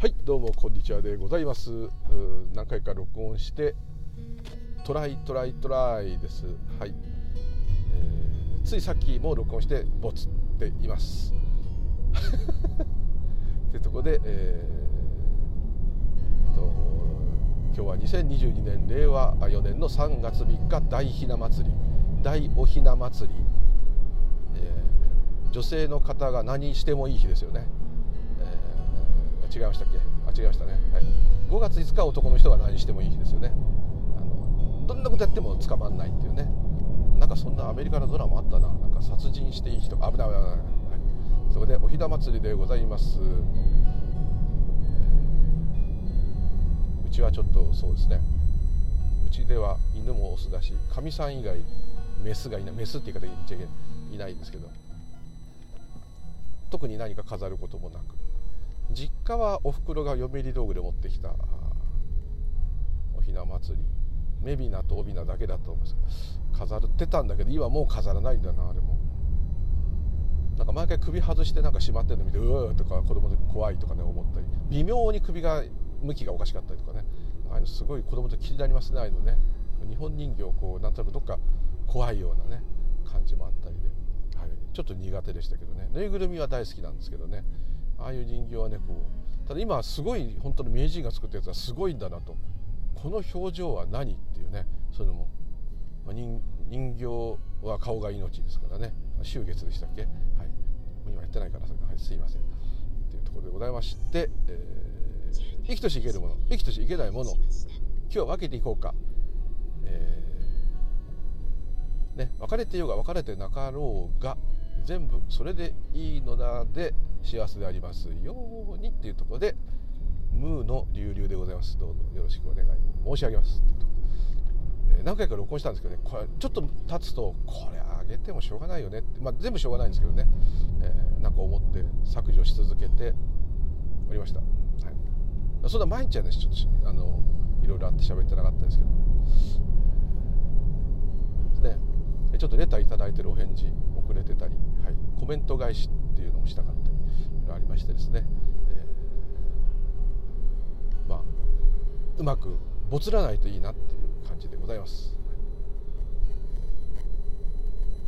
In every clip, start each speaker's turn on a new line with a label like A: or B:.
A: はいどうもこんにちはでございます。何回か録音してトライトライトライです。はい、えー、ついさっきも録音してボツっています。ってとこで、えー、と今日は2022年令和4年の3月3日大ひな祭り。大おひな祭り、えー、女性の方が何してもいい日ですよね。違いましたっけ？あ違いましたね、はい、5月5日男の人が何してもいい日ですよね。あのどんなことやっても捕まんないっていうね。なんかそんなアメリカのドラマあったな。なんか殺人していい人危ない危ない危ない、はい、そこでおひな祭りでございます、えー、うちはちょっとそうですね。うちでは犬もオスだしかみさん以外メスがいない。メスって言い方言っちゃいけないいないんですけど。特に何か飾ることもなく。実家はおふくろが嫁入り道具で持ってきたおひな祭り。メビナとオビナだけだと思います。飾ってたんだけど今もう飾らないんだなあれも。なんか毎回首外してなんかしまってるの見てうわーとか子供で怖いとかね思ったり。微妙に首が向きがおかしかったりとかね。ああいうのすごい子供と気になりますねああいうのね。日本人形こうなんとなくどっか怖いようなね感じもあったりで、はい、ちょっと苦手でしたけどね。ぬいぐるみは大好きなんですけどね。ああいう人形はねこうただ今すごい本当の名人が作ったやつはすごいんだなと。この表情は何っていうねそういうのも、まあ、人形は顔が命ですからね。秋月でしたっけ？はい。今やってないからそれはい、すいません。というところでございまして、えー、生きとし生けるもの。生きとし生けないもの。今日は分けていこうか、えー、ね、別れてようが別れてなかろうが全部それでいいのだで幸せでありますようにっていうところでムーの流々でございます。どうぞよろしくお願い申し上げます。っていうとこ、えー、何回か録音したんですけどねこれちょっと経つとこれ上げてもしょうがないよねって、まあ、全部しょうがないんですけどね、えー、なんか思って削除し続けておりました、はい、そんな毎日はねちょっとあのいろいろあって喋ってなかったんですけど。ね。ちょっとレター頂いてるお返事。遅れてたり、はい、コメント返しっていうのもしたかったりありましてですね、えー、まあうまくぼつらないといいなっていう感じでございます。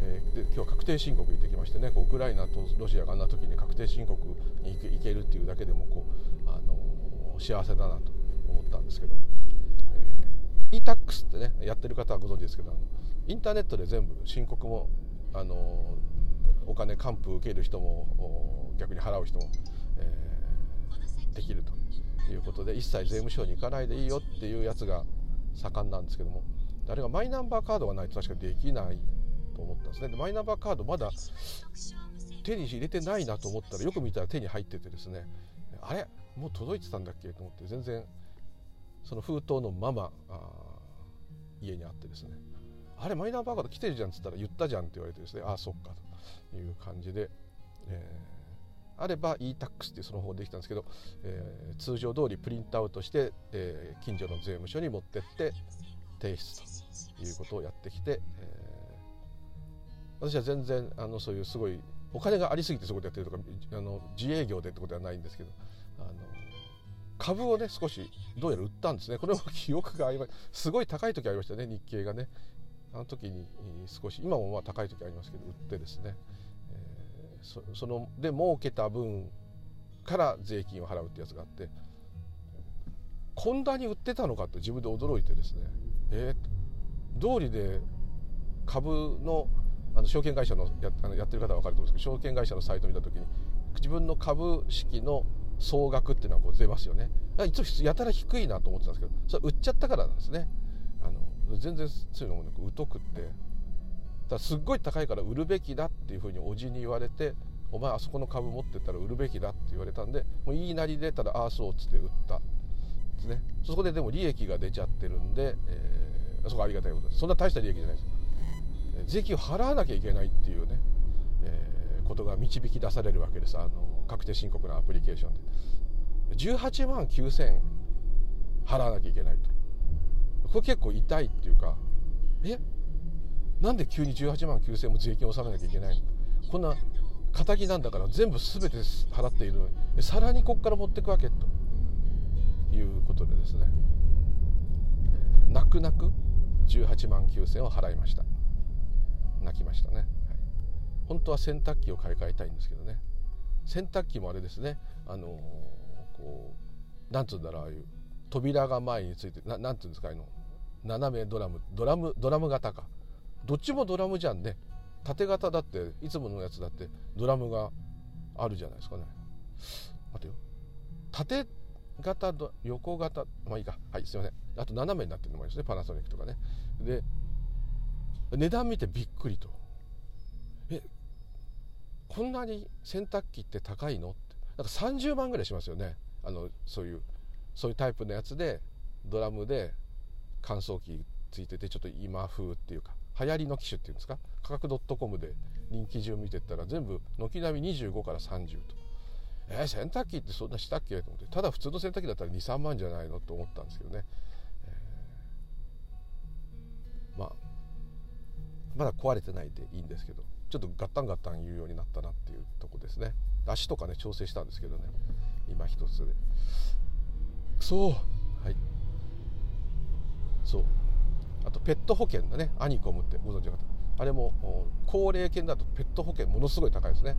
A: えー、で今日は確定申告行ってきましてねこうウクライナとロシアがあんな時に確定申告に行けるっていうだけでもこう、あのー、幸せだなと思ったんですけども、えー、e-tax ってねやってる方はご存知ですけどあのインターネットで全部申告も、あのお金還付受ける人も逆に払う人も、えー、できるということで一切税務署に行かないでいいよっていうやつが盛んなんですけどもあれがマイナンバーカードがないと確かできないと思ったんですね。でマイナンバーカードまだ手に入れてないなと思ったらよく見たら手に入っててですねあれ？もう届いてたんだっけ？と思って全然その封筒のまま家にあってですね。あれマイナンバーカード来てるじゃんっつったら言ったじゃんって言われてですね。ああそっか。という感じで、えー、あれば e-tax っていうその方できたんですけど、えー、通常通りプリントアウトして、えー、近所の税務署に持ってって提出ということをやってきて、えー、私は全然あのそういうすごいお金がありすぎてそういうことやってるとかあの自営業でってことはないんですけどあの株をね少しどうやら売ったんですね。これも記憶が曖昧。すごい高い時ありましたね日経がね。あの時に少し今もまあ高い時ありますけど売ってですね、えー、そそので儲けた分から税金を払うってやつがあってこんなに売ってたのかって自分で驚いてですねえー、道理で株のあの証券会社のやあのやってる方は分かると思うんですけど証券会社のサイト見た時に自分の株式の総額っていうのはこう出ますよね。一応やたら低いなと思ってたんですけどそれ売っちゃったからなんですね。全然そういうのもなく疎くって。だすっごい高いから売るべきだっていうふうにおじに言われてお前あそこの株持ってったら売るべきだって言われたんでもう言いなりでたらああそうっつって売ったですね。そこででも利益が出ちゃってるんで、えー、そこありがたいことです。そんな大した利益じゃないです。税金を払わなきゃいけないっていうね、えー、ことが導き出されるわけです。あの確定申告のアプリケーションで。18万9000払わなきゃいけないと。これ結構痛いっていうかえ？なんで急に18万9000円も税金を納めなきゃいけないの？こんな敵なんだから全部全て払っているのに。さらにここから持っていくわけということでですね、泣く泣く18万9000を払いました。泣きましたね、はい、本当は洗濯機を買い替えたいんですけどね。洗濯機もあれですね。あのー、こうなんつうんだろうああいう扉が前についてななんていうんですかあの。斜めドラムドラムドラム型か。どっちもドラムじゃんね。縦型だっていつものやつだってドラムがあるじゃないですかね。待てよ。縦型横型まあいいか。はいすいません。あと斜めになってるのもありますね。パナソニックとかね。で値段見てびっくりと。えこんなに洗濯機って高いの？って。なんか30万ぐらいしますよね。あのそういうそういうタイプのやつでドラムで乾燥機ついててちょっと今風っていうか流行りの機種っていうんですか？価格 .com で人気順見てったら全部軒並み25から30と。えー、洗濯機ってそんなしたっけ？と思って。ただ普通の洗濯機だったら23万じゃないの？と思ったんですけどね、えー、まあまだ壊れてないでいいんですけどちょっとガッタンガッタン言うようになったなっていうとこですね。足とかね調整したんですけどね。今一つで。そう。そう。あとペット保険だね。アニコムってご存知の方。あれも高齢犬だとペット保険ものすごい高いですね。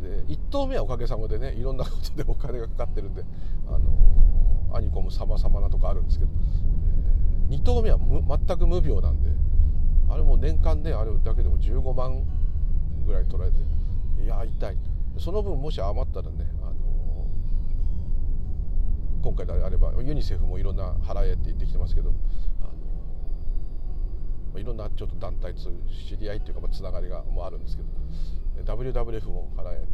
A: で1頭目はおかげさまでねいろんなことでお金がかかってるんであのアニコム様々なとこあるんですけど、えー、2頭目は全く無病なんであれも年間であれだけでも15万ぐらい取られていや痛い。その分もし余ったらね、今回であればユニセフもいろんな払えって言ってきてますけど、あのいろんなちょっと団体と知り合いっていうか、まあ、つながりがもあるんですけど WWF も払えって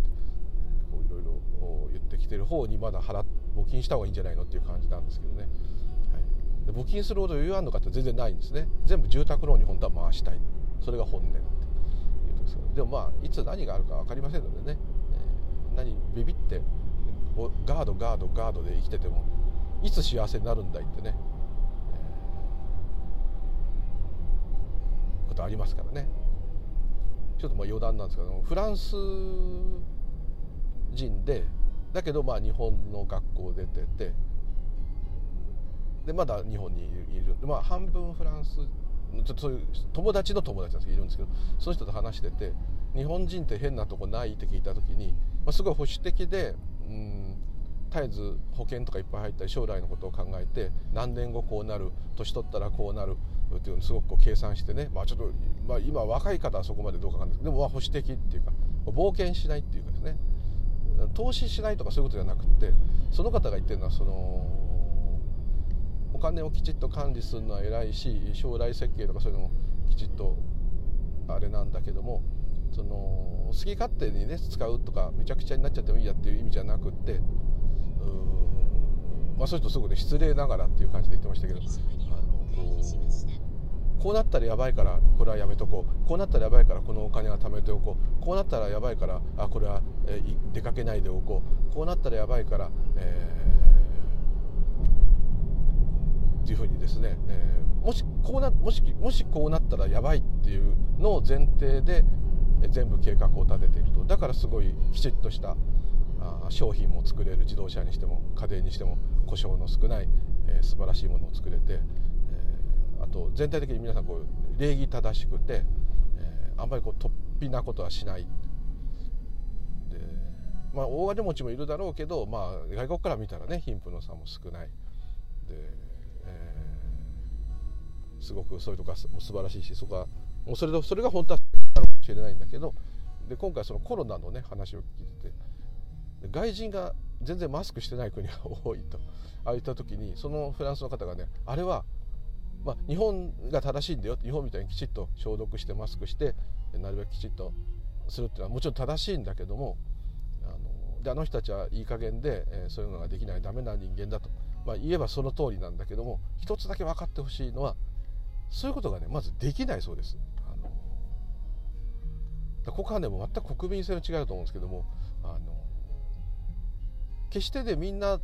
A: こういろいろ言ってきてる方にまだ払募金した方がいいんじゃないのっていう感じなんですけどね、はい、で募金するほど余裕あるのかって全然ないんですね。全部住宅ローンに本当は回したい。それが本音っていうとですけどでもまあいつ何があるか分かりませんのでね。え何ビビってガードガードガードで生きててもいつ幸せになるんだいってね、えー、ことありますからね。ちょっとまあ余談なんですけどフランス人でだけどまあ日本の学校出ててでまだ日本にいる。まあ半分フランスちょっとそういう友達の友達なんですけどいるんですけどその人と話してて日本人って変なとこないって聞いた時に、まあ、すごい保守的でうん絶えず保険とかいっぱい入ったり将来のことを考えて何年後こうなる年取ったらこうなるっていうのをすごくこう計算してね、まあ、ちょっと、まあ、今若い方はそこまでどうかわかんないです。けどでも保守的っていうか冒険しないっていうかですね。投資しないとかそういうことじゃなくてその方が言ってるのはそのお金をきちっと管理するのは偉いし将来設計とかそういうのもきちっとあれなんだけどもその好き勝手にね使うとかめちゃくちゃになっちゃってもいいやっていう意味じゃなくってまあそういう人すごくね失礼ながらっていう感じで言ってましたけどあのこうこうなったらやばいからこれはやめとこうこうなったらやばいからこのお金は貯めておこうこうなったらやばいからあこれは、えー、出かけないでおこうこうなったらやばいから、えー、っていうふうにですね、えー、もしこうなもしもしこうなったらやばいっていうのを前提で全部計画を立てていると。だからすごいきちっとした商品も作れる自動車にしても家電にしても故障の少ない、えー、素晴らしいものを作れて、え、あと全体的に皆さんこう礼儀正しくて、え、あんまりこう突飛なことはしない。で、まあ、大金持ちもいるだろうけど、まあ、外国から見たらね貧富の差も少ない。で、えー、すごくそういうとこは素晴らしいしそこはもうそれでそれが本当はなのかもしれないんだけどで今回そのコロナのね話を聞いてて外人が全然マスクしてない国が多いとああいった時にそのフランスの方がねあれは、まあ、日本が正しいんだよ日本みたいにきちっと消毒してマスクしてなるべくきちっとするっていうのはもちろん正しいんだけどもあのであの人たちはいい加減で、えー、そういうのができないダメな人間だと、まあ、言えばその通りなんだけども一つだけ分かってほしいのはそういうことがねまずできないそうです。ここはねも全く国民性の違いだと思うんですけどもあの決してでみんな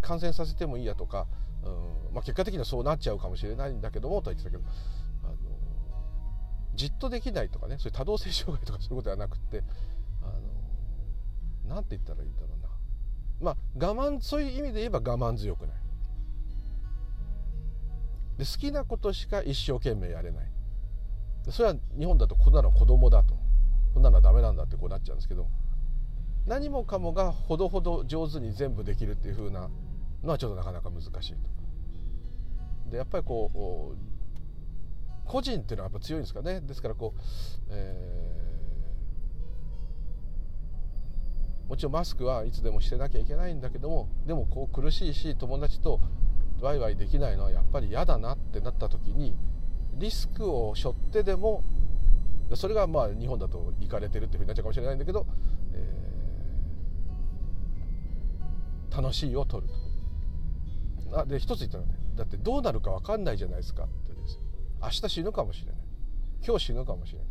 A: 感染させてもいいやとか、うんまあ、結果的にはそうなっちゃうかもしれないんだけどもとは言ってたけどあのじっとできないとかねそういう多動性障害とかそういうことではなくてあのなんて言ったらいいんだろうな。まあ我慢そういう意味で言えば我慢強くない。で好きなことしか一生懸命やれない。それは日本だとこんなの子供だと。こんなのはダメなんだってこうなっちゃうんですけど何もかもがほどほど上手に全部できるっていう風なのはちょっとなかなか難しいと。でやっぱりこう個人っていうのはやっぱ強いんですかねですからこう、えー、もちろんマスクはいつでもしてなきゃいけないんだけどもでもこう苦しいし友達とワイワイできないのはやっぱり嫌だなってなった時にリスクを背負ってでもそれがまあ日本だと行かれてるっていうふうになっちゃうかもしれないんだけど、えー、楽しいを取ると。あで一つ言ったらね。だってどうなるか分かんないじゃないですかってです。明日死ぬかもしれない。今日死ぬかもしれない。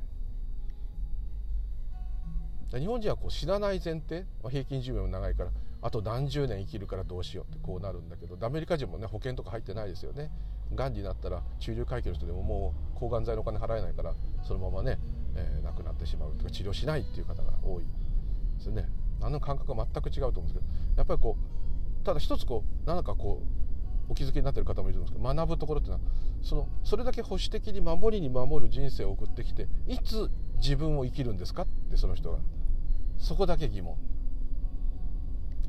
A: 日本人はこう死なない前提、まあ、平均寿命も長いからあと何十年生きるからどうしようってこうなるんだけどアメリカ人もね保険とか入ってないですよね。がんになったら中流階級の人でももう抗がん剤のお金払えないからそのままね、えー、亡くなってしまうとか治療しないっていう方が多いですね。あの感覚は全く違うと思うんですけどやっぱりこうただ一つこう何かこうお気づきになってる方もいるんですけど学ぶところっていうのはそのそれだけ保守的に守りに守る人生を送ってきていつ自分を生きるんですかってその人がそこだけ疑問。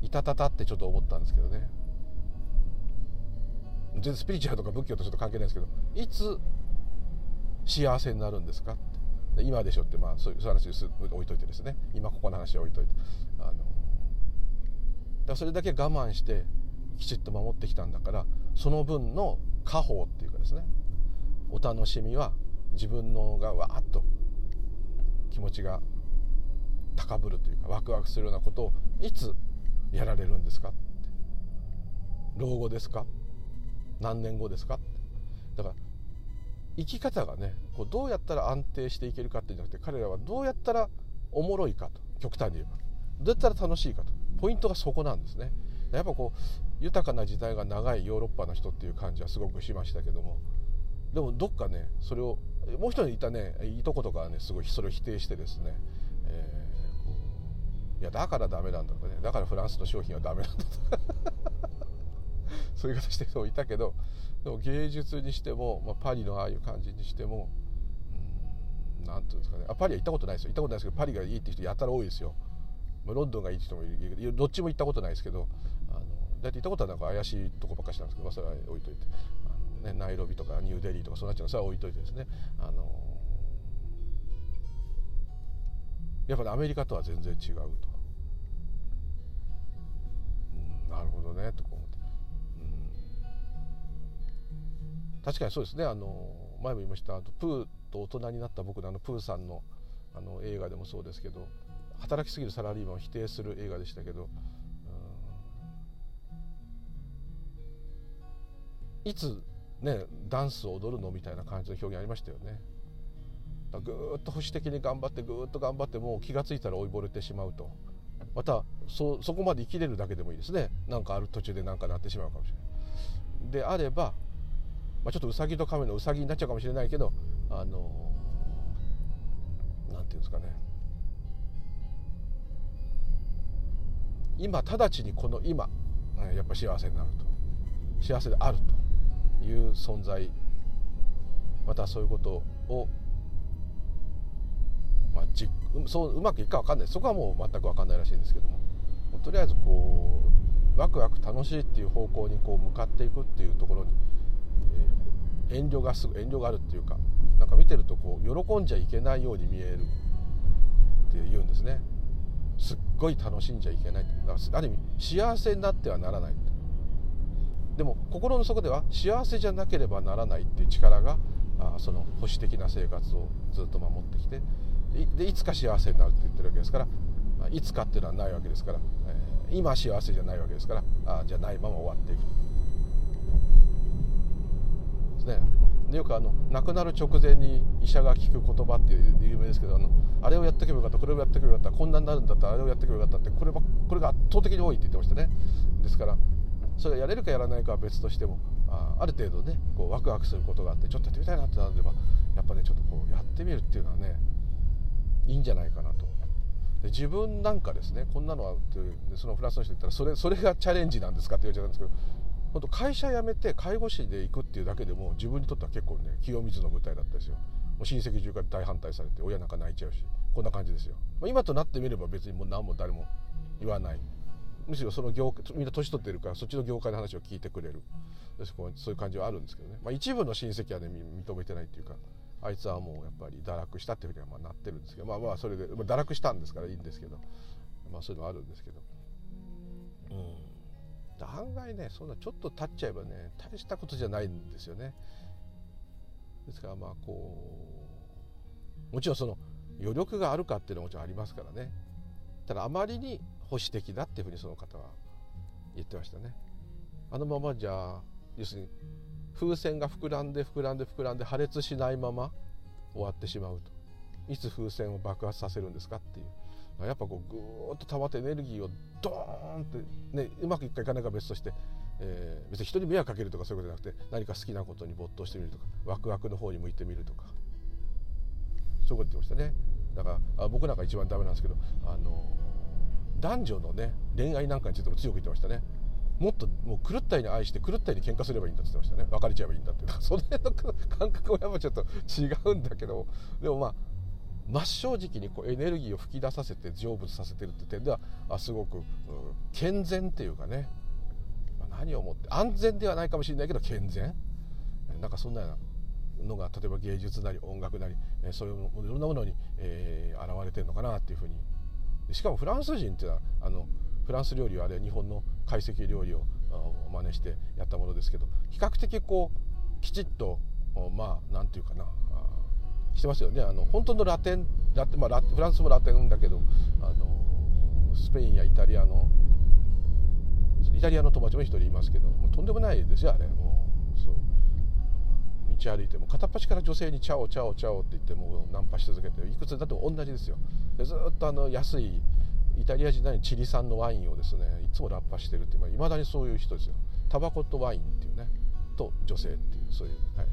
A: いたたたってちょっと思ったんですけどね。然スピリチュアルとか仏教とちょっと関係ないんですけどいつ幸せになるんですかって。今でしょってまあそういう話置いといてですね。今ここの話は置いといてあのだそれだけ我慢してきちっと守ってきたんだからその分の家宝っていうかですねお楽しみは自分のがわーっと気持ちが高ぶるというかワクワクするようなことをいつやられるんですかって。老後ですか何年後ですか？だから生き方がねこうどうやったら安定していけるかっていうんじゃなくて彼らはどうやったらおもろいかと極端に言えば。どうやったら楽しいかと。ポイントがそこなんですね。やっぱこう豊かな時代が長いヨーロッパの人っていう感じはすごくしましたけども。でもどっかねそれをもう一人いたねいとことかはねすごいそれを否定してですね、えー、いやだからダメなんだとかねだからフランスの商品はダメなんだとか。そういう方してる人もいたけどでも芸術にしても、まあ、パリのああいう感じにしても何ていうんですかね。あパリは行ったことないですよ。行ったことないですけどパリがいいって人やたら多いですよ、まあ、ロンドンがいいって人もいるけどどっちも行ったことないですけどあの大体行ったことはなんか怪しいとこばっかしなんですけど、まあ、それは置いといて。あの、ね、ナイロビとかニューデリーとかそうなっちゃうのそれは置いといてですね。あのやっぱりアメリカとは全然違うと。なるほどねと。確かにそうですね。あの前も言いましたあとプーと大人になった僕のあのプーさんのあの映画でもそうですけど働きすぎるサラリーマンを否定する映画でしたけど、いつねダンスを踊るのみたいな感じの表現ありましたよね。ぐーっと保守的に頑張ってぐーっと頑張ってもう気が付いたら追いぼれてしまうと。またそそこまで生きれるだけでもいいですね。なんかある途中で何かなってしまうかもしれない。であればまあ、ちょっとうさぎと亀のうさぎになっちゃうかもしれないけどあのなんていうんですかね。今直ちにこの今やっぱ幸せになると。幸せであるという存在。またそういうことを、まあ、じそううまくいくか分かんない。そこはもう全く分かんないらしいんですけども。とりあえずこうワクワク楽しいっていう方向にこう向かっていくっていうところに遠慮がすぐ遠慮があるっていうかなんか見てるとこう喜んじゃいけないように見えるって言うんですね。すっごい楽しんじゃいけないだからある意味幸せになってはならない。でも心の底では幸せじゃなければならないっていう力があその保守的な生活をずっと守ってきてでいつか幸せになるって言ってるわけですからいつかっていうのはないわけですから、え、今幸せじゃないわけですからあじゃないまま終わっていくと。ですね。でよくあの亡くなる直前に医者が聞く言葉っていう有名ですけどあのあれをやってけばよかったこれをやってけばよかったこんなになるんだったらあれをやってけばよかったってこれこれが圧倒的に多いって言ってましたね。ですからそれがやれるかやらないかは別としてもあある程度ねこうワクワクすることがあってちょっとやってみたいなってなればやっぱねちょっとこうやってみるっていうのはねいいんじゃないかなと。で自分なんかですねこんなのはってそのフランスの人言ったらそれそれがチャレンジなんですかって言われちゃったんですけど本当会社辞めて介護士で行くっていうだけでも自分にとっては結構ね清水の舞台だったですよ。もう親戚中から大反対されて親なんか泣いちゃうしこんな感じですよ、まあ、今となってみれば別にもう何も誰も言わない。むしろその業みんな年取ってるからそっちの業界の話を聞いてくれる。そういう感じはあるんですけどね、まあ、一部の親戚はね認めてないっていうかあいつはもうやっぱり堕落したっていうふうにはまあなってるんですけどまあまあそれで、まあ、堕落したんですからいいんですけどまあそういうのはあるんですけど。うん。案外ねそんなちょっと経っちゃえばね大したことじゃないんですよね。ですからまあこうもちろんその余力があるかっていうのはもちろんありますからね。ただあまりに保守的だっていうふうにその方は言ってましたね。あのままじゃ要するに風船が膨らんで膨らんで膨らんで破裂しないまま終わってしまうと。いつ風船を爆発させるんですかっていう。やっぱこうぐーっと溜まってエネルギーをドーンって、ね、うまくいくかいかないか別として、えー、別に人に迷惑かけるとかそういうことじゃなくて何か好きなことに没頭してみるとかワクワクの方に向いてみるとか。そういうこと言ってましたね。だからあ僕なんか一番ダメなんですけどあの男女のね恋愛なんかについても強く言ってましたね。もっともう狂ったように愛して狂ったように喧嘩すればいいんだって言ってましたね。別れちゃえばいいんだってその辺の感覚はやっぱちょっと違うんだけど。でもまあ真正直にこうエネルギーを噴き出させて成仏させてるって点ではあすごく、健全っていうかね、まあ、何をもって安全ではないかもしれないけど健全。なんかそんなようなのが例えば芸術なり音楽なり、えそういういろんなものに、えー、現れてるのかなっていうふうに。しかもフランス人っていうのはあのフランス料理はあれ日本の懐石料理を真似してやったものですけど比較的こうきちっとまあ何て言うかな。してますよね。あの本当のラテンラテ、まあ、フランスもラテンだけどあのスペインやイタリアのイタリアの友達も一人いますけどもうとんでもないですよあれ。もうそう。道歩いても片っ端から女性に「 Ciao ciao ciao」って言ってもうナンパし続けていくつだって同じですよ。でずっとあの安いイタリア時代にチリ産のワインをですねいつもラッパしてるっていま、だにそういう人ですよ。タバコとワインっていうね。と女性っていうそういうは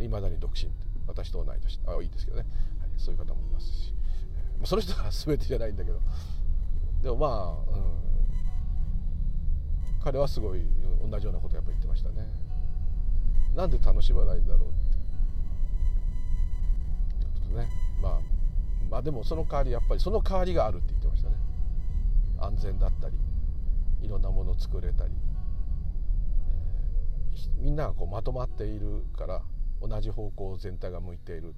A: い。いま、だに独身って私と同い年。あいいですけどね、はい、そういう方もいますし、えー、その人が全てじゃないんだけど。でもまあ、うん、彼はすごい同じようなことやっぱ言ってましたね。なんで楽しまないんだろうって。ってことでね。まあまあでもその代わりやっぱりその代わりがあるって言ってましたね。安全だったりいろんなものを作れたり、えー、みんながこうまとまっているから同じ方向全体が向いている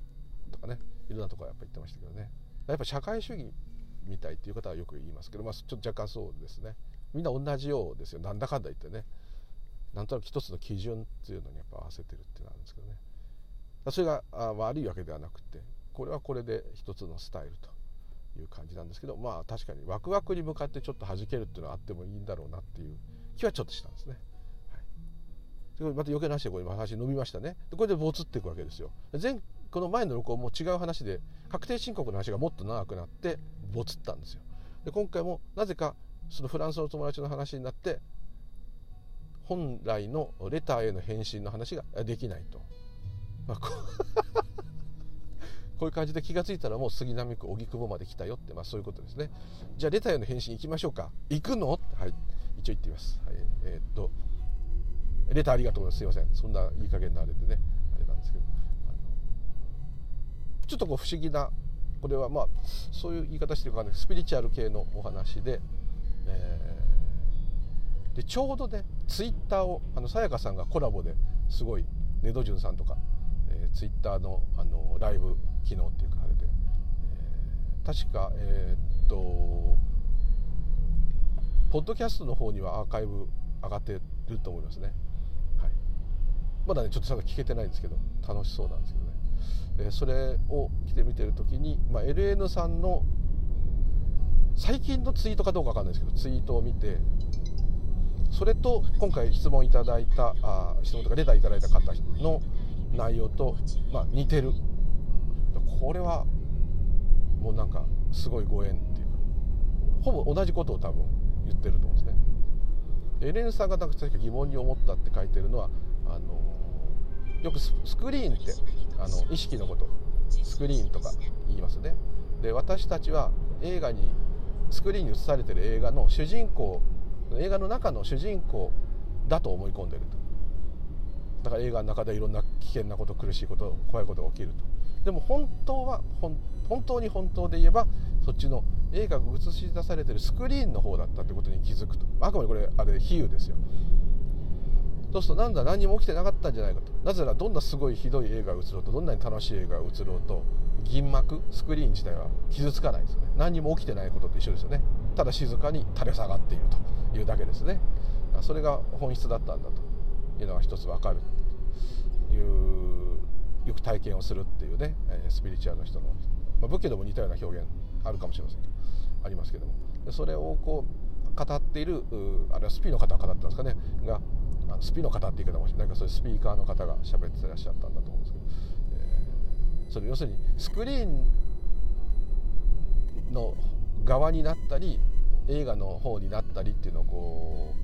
A: とかねいろんなところやっぱ言ってましたけどね。やっぱ社会主義みたいっていう方はよく言いますけど、まあ、ちょっと若干そうですね。みんな同じようですよ。なんだかんだ言ってね。なんとなく一つの基準っていうのにやっぱ合わせてるっていうのがあるんですけどね。それが悪いわけではなくてこれはこれで一つのスタイルという感じなんですけどまあ確かにワクワクに向かってちょっと弾けるっていうのはあってもいいんだろうなっていう気はちょっとしたんですね。また余計な話でこれ話伸びましたね。でこれでボツっていくわけですよ。前この前の録音も違う話で確定申告の話がもっと長くなってボツったんですよ。で今回もなぜかそのフランスの友達の話になって本来のレターへの返信の話ができないと、まあ、こう いう感じで気が付いたらもう杉並区荻窪まで来たよって、まあ、そういうことですね。じゃあレターへの返信行きましょうか。行くの？はい。一応言ってみます、はい、えー、っとレターありがとうございますすいません。そんないい加減なあれでね。あれなんですけど。ちょっとこう不思議なこれはまあそういう言い方してるかねスピリチュアル系のお話で、えー、でちょうどねツイッターをあのさやかさんがコラボですごいネドジュンさんとか、えー、ツイッターのあのライブ機能っていうかあれで、えー、確かえー、っとポッドキャストの方にはアーカイブ上がってると思いますね。まだねちょっとちゃんと聞けてないんですけど楽しそうなんですけどね、えー、それを来て見てる時に、まあ、LN さんの最近のツイートかどうかわかんないですけどツイートを見てそれと今回質問いただいたあ質問とかレターいただいた方の内容と、まあ、似てるこれはもうなんかすごいご縁っていうかほぼ同じことを多分言ってると思うんですね。エレンさんがなんか疑問に思ったって書いてるのはあのよくスクリーンってあの意識のことスクリーンとか言いますね。で私たちは映画にスクリーンに映されてる映画の主人公映画の中の主人公だと思い込んでると。だから映画の中でいろんな危険なこと苦しいこと怖いことが起きると。でも本当は本当に本当で言えばそっちの映画が映し出されてるスクリーンの方だったってことに気づくと。あくまでこれあれ比喩ですよ。そうするとなんだ何も起きてなかったんじゃないかと。なぜならどんなすごいひどい映画が映ろうとどんなに楽しい映画が映ろうと銀幕スクリーン自体は傷つかないですよね。何も起きてないことと一緒ですよね。ただ静かに垂れ下がっているというだけですね。それが本質だったんだというのが一つ分かるというよく体験をするっていうねスピリチュアルの人の、まあ、仏教でも似たような表現あるかもしれませんけどありますけども。それをこう語っているあるいはスピーの方が語ったんですかねがあのスピの方っていう方もなんかそういうスピーカーの方が喋ってらっしゃったんだと思うんですけど、えー、それ要するにスクリーンの側になったり映画の方になったりっていうのをこ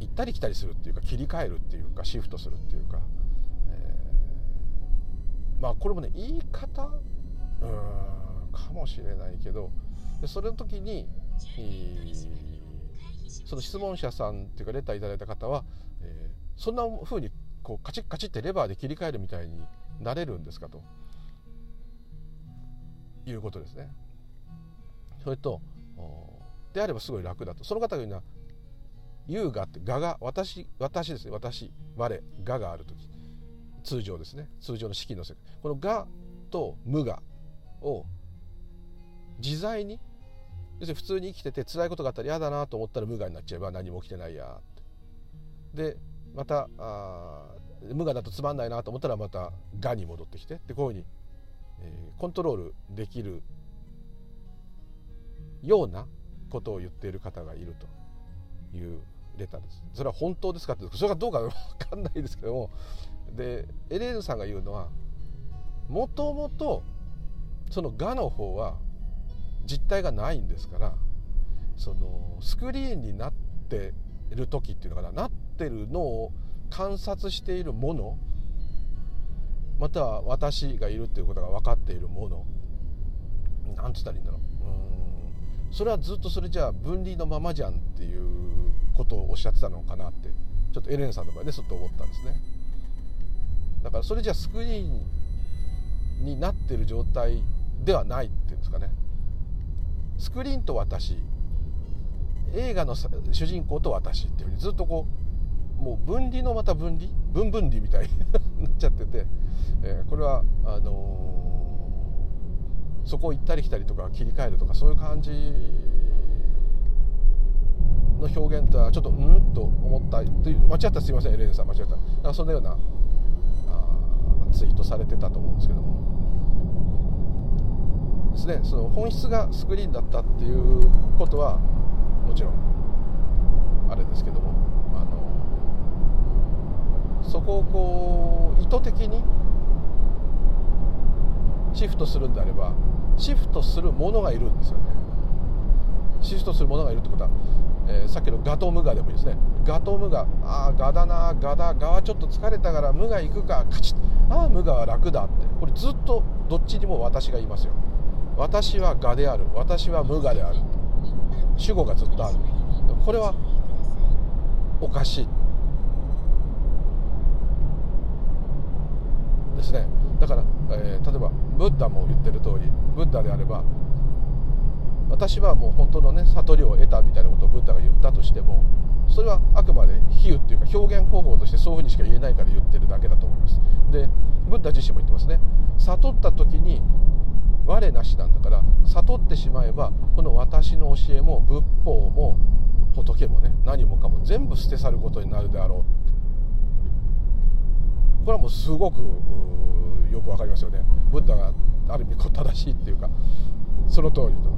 A: う行ったり来たりするっていうか切り替えるっていうかシフトするっていうか、えー、まあこれもね言い方うんかもしれないけどそれの時に、えーその質問者さんっていうかレターいただいた方は、えー、そんな風にこうカチッカチッってレバーで切り替えるみたいになれるんですかと。いうことですね。それとであればすごい楽だと。その方が言うのは優雅って我が私私ですね。私我我がある時。通常ですね。通常の式の世界。この我と無我を自在に要するに普通に生きてて辛いことがあったら嫌だなと思ったら無我になっちゃえば何も起きてないや。ってでまたあ無我だとつまんないなと思ったらまた我に戻ってきてでこういうふうに、えー、コントロールできるようなことを言っている方がいるというレターです。それは本当ですかってそれがどうか分かんないですけども。でエレーヌさんが言うのはもともとその我の方は実体がないんですからそのスクリーンになってる時っていうのかななってるのを観察しているものまたは私がいるっていうことが分かっているものなんつったらいいんだろう。うん。それはずっとそれじゃあ分離のままじゃんっていうことをおっしゃってたのかなってちょっとエレンさんの場合でちょっと思ったんですね。だからそれじゃあスクリーンになってる状態ではないっていうんですかね。スクリーンと私映画の主人公と私っていうふうにずっとこうもう分離のまた分離？分分離みたいに なっちゃってて、えー、これはあのー、そこを行ったり来たりとか切り替えるとかそういう感じの表現とはちょっとうん？と思った間違ったすいませんエレーヌさん間違った。そんなようなツイートされてたと思うんですけども。ですね。その本質がスクリーンだったっていうことはもちろんあれですけどもあのそこをこう意図的にシフトするんであればシフトするものがいるんですよね。シフトするものがいるってことは、えー、さっきのガトムガでもいいですね。ガトムガああガだなガだガはちょっと疲れたから無我行くかカチッああ無我は楽だって。これずっとどっちにも私がいますよ。私は我である。私は無我である。主語がずっとある。これはおかしい。ですね。だから、えー、例えばブッダも言ってる通りブッダであれば私はもう本当のね悟りを得たみたいなことをブッダが言ったとしてもそれはあくまで比喩っていうか表現方法としてそういうふうにしか言えないから言ってるだけだと思います。でブッダ自身も言ってますね。悟った時に我なしなんだから悟ってしまえばこの私の教えも仏法も仏もね何もかも全部捨て去ることになるであろう。これはもうすごくよくわかりますよね。ブッダがある意味正しいっていうかその通りと。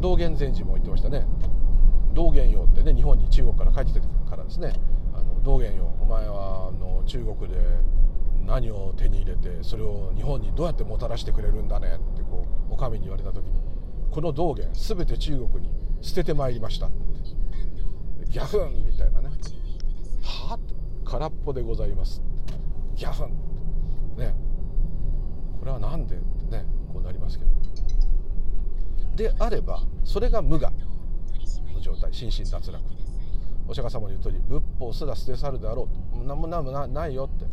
A: 道元禅師も言ってましたね。道元陽ってね日本に中国から帰ってきてからですね。あの道元陽お前はあの中国で何を手に入れてそれを日本にどうやってもたらしてくれるんだねってこうお上に言われた時にこの道元全て中国に捨ててまいりました。ってギャフンみたいなね。はあ空っぽでございます。ギャフン。ね。これは何でってねこうなりますけど。であればそれが無我。の状態。心身脱落。お釈迦様の言う通り仏法すら捨て去るであろうと。何も何もないよって。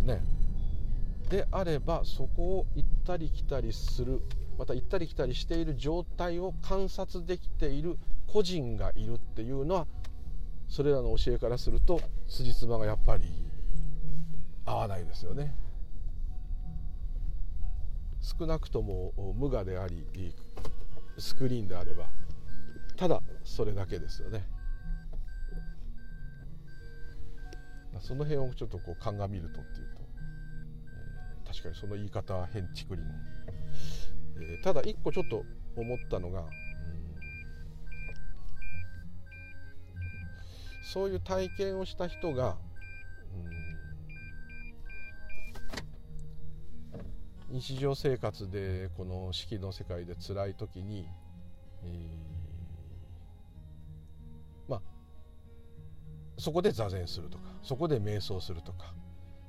A: いうことねであればそこを行ったり来たりするまた行ったり来たりしている状態を観察できている個人がいるっていうのはそれらの教えからすると辻褄がやっぱり合わないですよね。少なくとも無我でありスクリーンであればただそれだけですよね。その辺をちょっとこう鑑みるとっていうと、えー、確かにその言い方は変竹林、えー、ただ一個ちょっと思ったのが、うん、そういう体験をした人が、うん、日常生活でこの四季の世界で辛い時に、えーそこで座禅するとかそこで瞑想するとか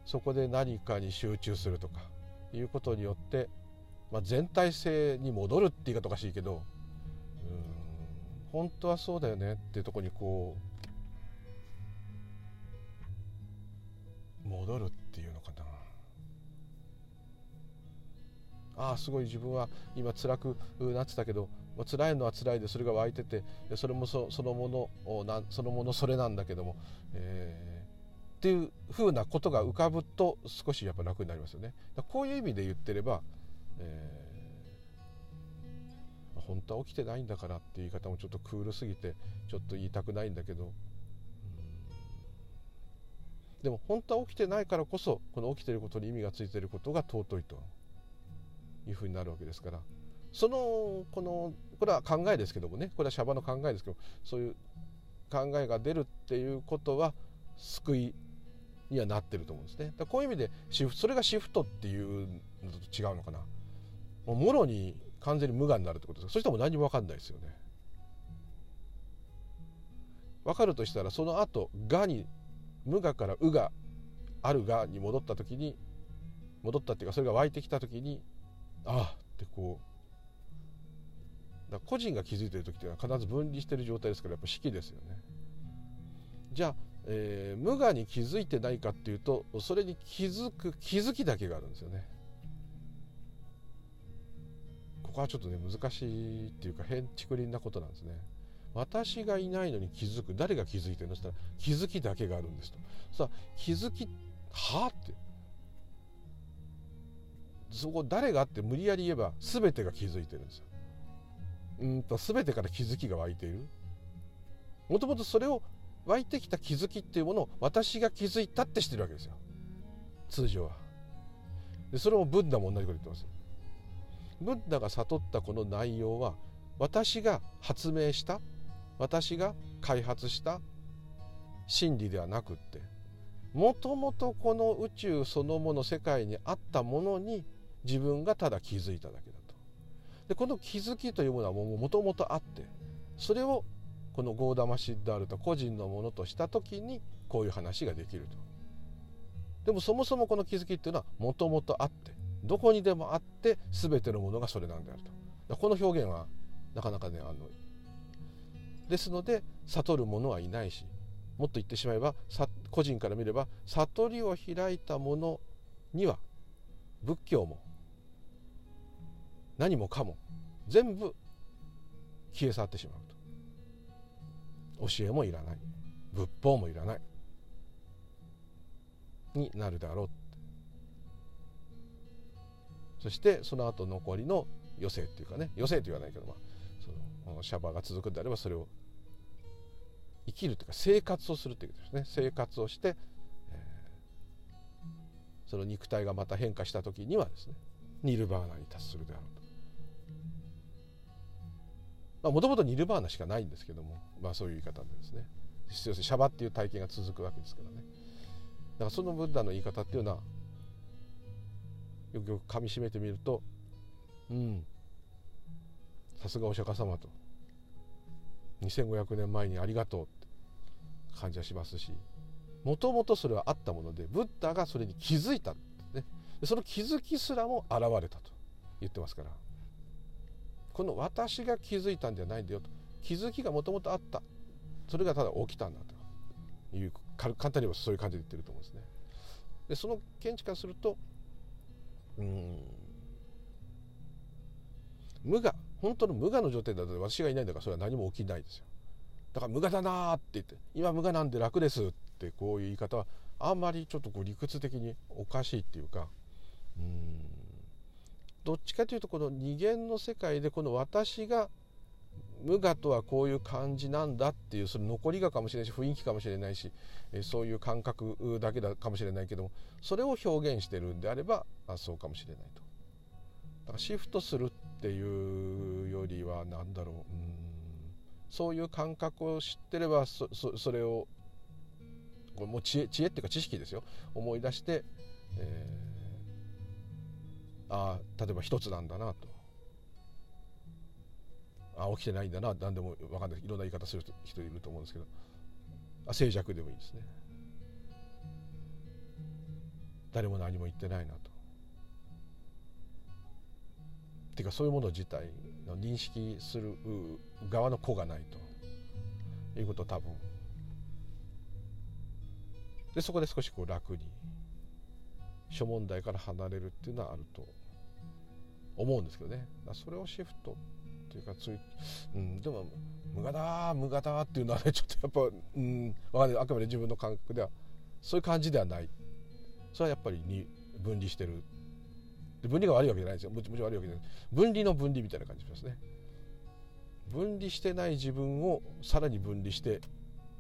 A: そこで何かに集中するとかいうことによって、まあ、全体性に戻るって言い方おかしいけどうん本当はそうだよねっていうとこにこう戻るっああすごい自分は今辛くなってたけど辛いのは辛いでそれが湧いててそれもそのものなそのものそれなんだけども、えー、っていうふうなことが浮かぶと少しやっぱ楽になりますよね。こういう意味で言ってれば、えー、本当は起きてないんだからっていう言い方もちょっとクールすぎてちょっと言いたくないんだけど、でも本当は起きてないからこそこの起きてることに意味がついてることが尊いというふうになるわけですから。そのこのこれは考えですけどもねこれはシャバの考えですけどそういう考えが出るっていうことは救いにはなってると思うんですね。だこういう意味でシフそれがシフトっていうのと違うのかな。もろに完全に無我になるってことですそしたらもう何も分かんないですよね。分かるとしたらその後我に無我からうがあるがに戻った時に戻ったっていうかそれが湧いてきた時にあってこうだ個人が気づいてる時っていうのは必ず分離してる状態ですからやっぱ式ですよね。じゃあ、えー、無我に気づいてないかっていうとそれに気づく気づきだけがあるんですよね。ここはちょっとね難しいっていうか変竹林なことなんですね。私がいないのに気づく誰が気づいてるのしたら気づきだけがあるんですとさあ気づきはあってそこ誰がって無理やり言えば全てが気づいてるんですよ。うんと全てから気づきが湧いている。もともとそれを湧いてきた気づきっていうものを私が気づいたってしてるわけですよ。通常は。でそれもブッダも同じこと言ってますブッダが悟ったこの内容は私が発明した私が開発した真理ではなくってもともとこの宇宙そのもの世界にあったものに自分がただ気づいただけだと。でこの気づきというものはもともとあってそれをこのゴーダマシッダールと個人のものとした時にこういう話ができると。でもそもそもこの気づきっていうのはもともとあってどこにでもあって全てのものがそれなんであると。この表現はなかなかねあのですので悟る者はいないしもっと言ってしまえば個人から見れば悟りを開いた者には仏教も何もかも全部消え去ってしまうと。教えもいらない。仏法もいらない。になるだろうそしてその後残りの余生っていうかね。余生と言わないけどまあそのシャバが続くんであればそれを生きるというか生活をするということですね。生活をして、えー、その肉体がまた変化した時にはですねニルバーナに達するであろうと。もともとニルバーナしかないんですけども、まあ、そういう言い方でですね。要するにシャバっていう体験が続くわけですからね。だからそのブッダの言い方っていうのはよくよくかみしめてみるとうんさすがお釈迦様と。2500年前にありがとうって感じはしますしもともとそれはあったものでブッダがそれに気づいた、ね、その気づきすらも現れたと言ってますから。この私が気づいたんじゃないんだよと。気づきがもともとあった。それがただ起きたんだと。いう簡単に言えばそういう感じで言ってると思うんですね。でその見地からするとうん無我本当の無我の状態だと私がいないんだからそれは何も起きないですよ。だから無我だなって言って今無我なんで楽ですってこういう言い方はあんまりちょっとこう理屈的におかしいっていうかうんどっちかというとこの二元の世界でこの私が無我とはこういう感じなんだっていうその残りがかもしれないし雰囲気かもしれないしそういう感覚だけだかもしれないけどもそれを表現してるんであればあそうかもしれないと。だからシフトするっていうよりは何だろううんそういう感覚を知ってればそそれをこれもう知恵知恵っていうか知識ですよ思い出して、えー、あ例えば一つなんだなと。あ起きてないんだな何でも分かんない。いろんな言い方する人いると思うんですけど。あ静寂でもいいですね。誰も何も言ってないなと。っていうかそういうもの自体の認識する側の子がないと。いうことを多分。でそこで少しこう楽に諸問題から離れるっていうのはあると思うんですけどね。それをシフトっていうかつい、うん、でも無駄だ無駄だっていうのはねちょっとやっぱ、うんない、あくまで自分の感覚ではそういう感じではない。それはやっぱりに分離してる。で分離が悪いわけじゃないですよ。もちろん悪いわけじゃない。分離の分離みたいな感じしますね。分離してない自分をさらに分離して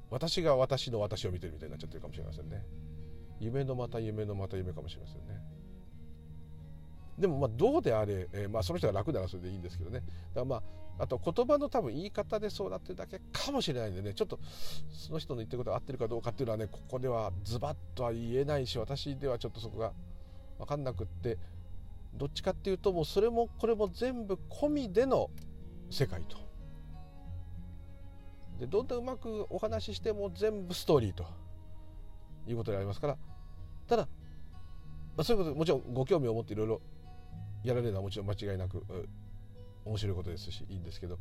A: 私が私の私を見てるみたいになっちゃってるかもしれませんね。夢のまた夢のまた夢かもしれませんね。でもまあどうであれ、えー、まあその人が楽ならそれでいいんですけどね。だまああと言葉の多分言い方でそうなってるだけかもしれないんでね。ちょっとその人の言ってることが合ってるかどうかっていうのはねここではズバッとは言えないし私ではちょっとそこが分かんなくってどっちかっていうともうそれもこれも全部込みでの世界と。でどんなうまくお話ししても全部ストーリーと。いうことでありますから。ただ、まあ、そういうこともちろんご興味を持っていろいろやられるのはもちろん間違いなく面白いことですしいいんですけど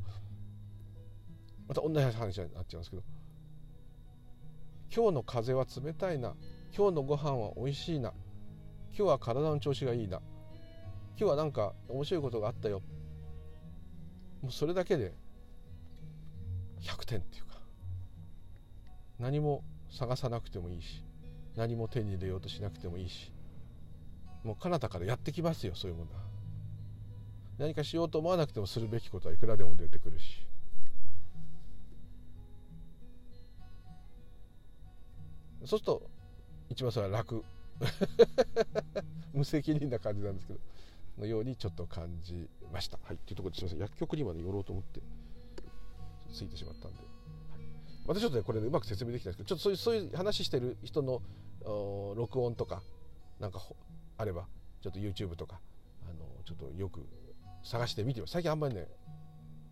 A: また同じ話になっちゃうんですけど今日の風は冷たいな今日のご飯は美味しいな今日は体の調子がいいな今日はなんか面白いことがあったよもうそれだけで100点っていうか何も探さなくてもいいし何も手に入れようとしなくてもいいしもう彼方からやってきますよそういうものは。何かしようと思わなくてもするべきことはいくらでも出てくるし。そうすると一番それは楽。無責任な感じなんですけど。のようにちょっと感じました。はい、というところですみません。薬局にまで寄ろうと思ってついてしまったんで、はい、まちょっとねこれ、ね、うまく説明できたんですけどちょっとそういうそういう話してる人の録音とかなんかあればちょっと YouTube とかあのちょっとよく探してみて最近あんまりね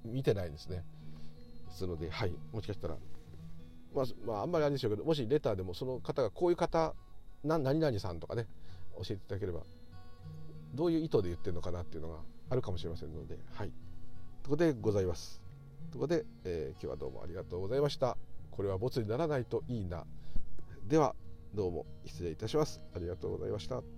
A: 見てないですね。ですのではい。もしかしたらまあ、まあ、あんまりあれでしょうけどもしレターでもその方がこういう方な何々さんとかね教えていただければどういう意図で言ってるのかなっていうのがあるかもしれませんのではい。ということでございます。ということで、えー、今日はどうもありがとうございました。これはボツにならないといいな。ではどうも失礼いたします。ありがとうございました。